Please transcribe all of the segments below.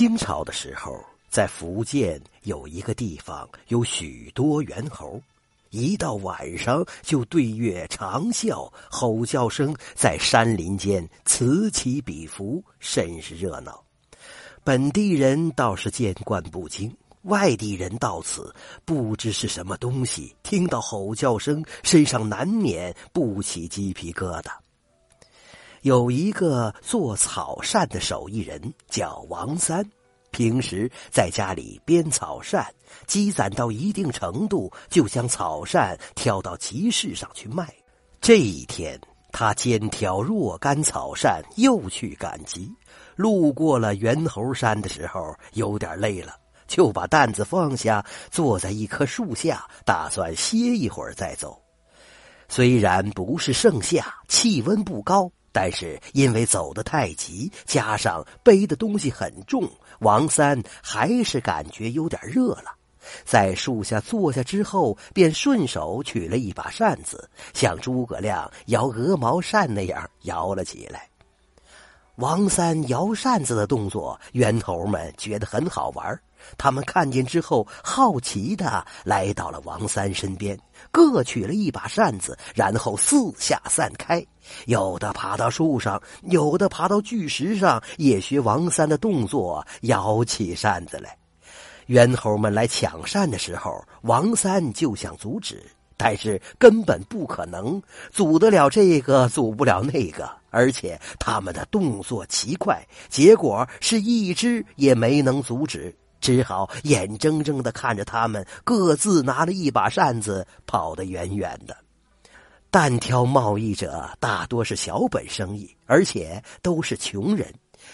清朝的时候，在福建有一个地方有许多猿猴，一到晚上就对月长啸，吼叫声在山林间此起彼伏，甚是热闹。本地人倒是见惯不惊，外地人到此不知是什么东西，听到吼叫声，身上难免不起鸡皮疙瘩。有一个做草扇的手艺人叫王三，平时在家里编草扇，积攒到一定程度，就将草扇挑到集市上去卖。这一天，他肩挑若干草扇，又去赶集。路过了猿猴山的时候，有点累了，就把担子放下，坐在一棵树下，打算歇一会儿再走。虽然不是盛夏，气温不高。但是因为走得太急，加上背的东西很重，王三还是感觉有点热了。在树下坐下之后，便顺手取了一把扇子，像诸葛亮摇鹅毛扇那样摇了起来。王三摇扇子的动作，猿猴们觉得很好玩。他们看见之后，好奇的来到了王三身边，各取了一把扇子，然后四下散开。有的爬到树上，有的爬到巨石上，也学王三的动作摇起扇子来。猿猴们来抢扇的时候，王三就想阻止。但是根本不可能阻得了这个，阻不了那个，而且他们的动作奇快，结果是一只也没能阻止，只好眼睁睁的看着他们各自拿了一把扇子跑得远远的。单挑贸易者大多是小本生意，而且都是穷人，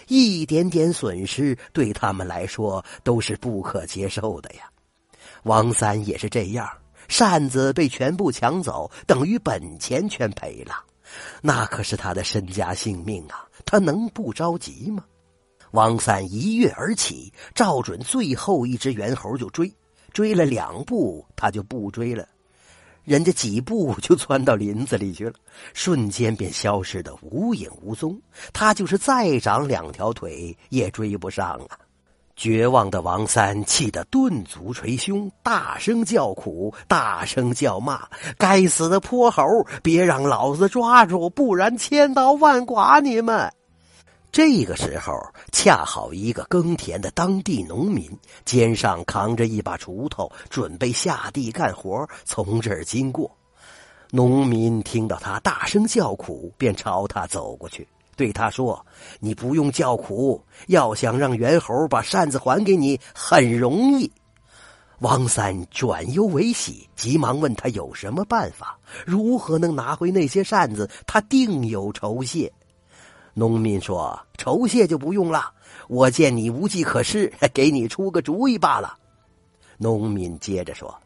一点点损失对他们来说都是不可接受的呀。王三也是这样。扇子被全部抢走，等于本钱全赔了，那可是他的身家性命啊！他能不着急吗？王三一跃而起，照准最后一只猿猴就追，追了两步，他就不追了，人家几步 就窜到林子里去了，瞬间便消失的无影无踪。他就是再长两条腿，也追不上啊！绝望的王三气得顿足捶胸，大声叫苦，大声叫骂：“该死的泼猴，别让老子抓住，不然千刀万剐你们！”这个时候，恰好一个耕田的当地农民肩上扛着一把锄头，准备下地干活，从这儿经过。农民听到他大声叫苦，便朝他走过去。对他说：“你不用叫苦，要想让猿猴把扇子还给你，很容易。”王三转忧为喜，急忙问他有什么办法，如何能拿回那些扇子？他定有酬谢。农民说：“酬谢就不用了，我见你无计可施，给你出个主意罢了。”农民接着说。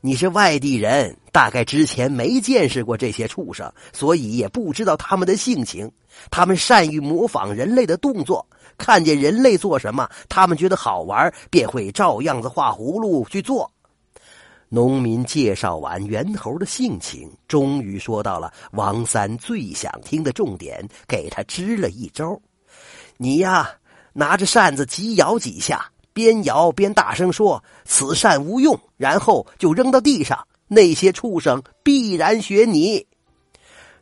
你是外地人，大概之前没见识过这些畜生，所以也不知道他们的性情。他们善于模仿人类的动作，看见人类做什么，他们觉得好玩，便会照样子画葫芦去做。农民介绍完猿猴的性情，终于说到了王三最想听的重点，给他支了一招：“你呀，拿着扇子急摇几下。”边摇边大声说：“此扇无用。”然后就扔到地上。那些畜生必然学你。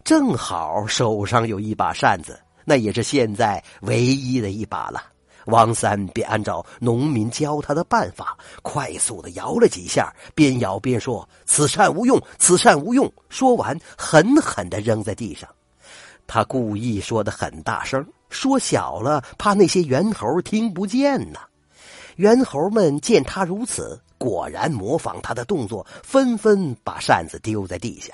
正好手上有一把扇子，那也是现在唯一的一把了。王三便按照农民教他的办法，快速的摇了几下，边摇边说：“此扇无用，此扇无用。”说完，狠狠的扔在地上。他故意说的很大声，说小了怕那些猿猴听不见呢。猿猴们见他如此，果然模仿他的动作，纷纷把扇子丢在地下。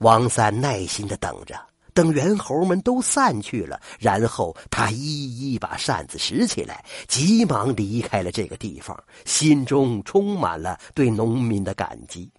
王三耐心的等着，等猿猴们都散去了，然后他一一把扇子拾起来，急忙离开了这个地方，心中充满了对农民的感激。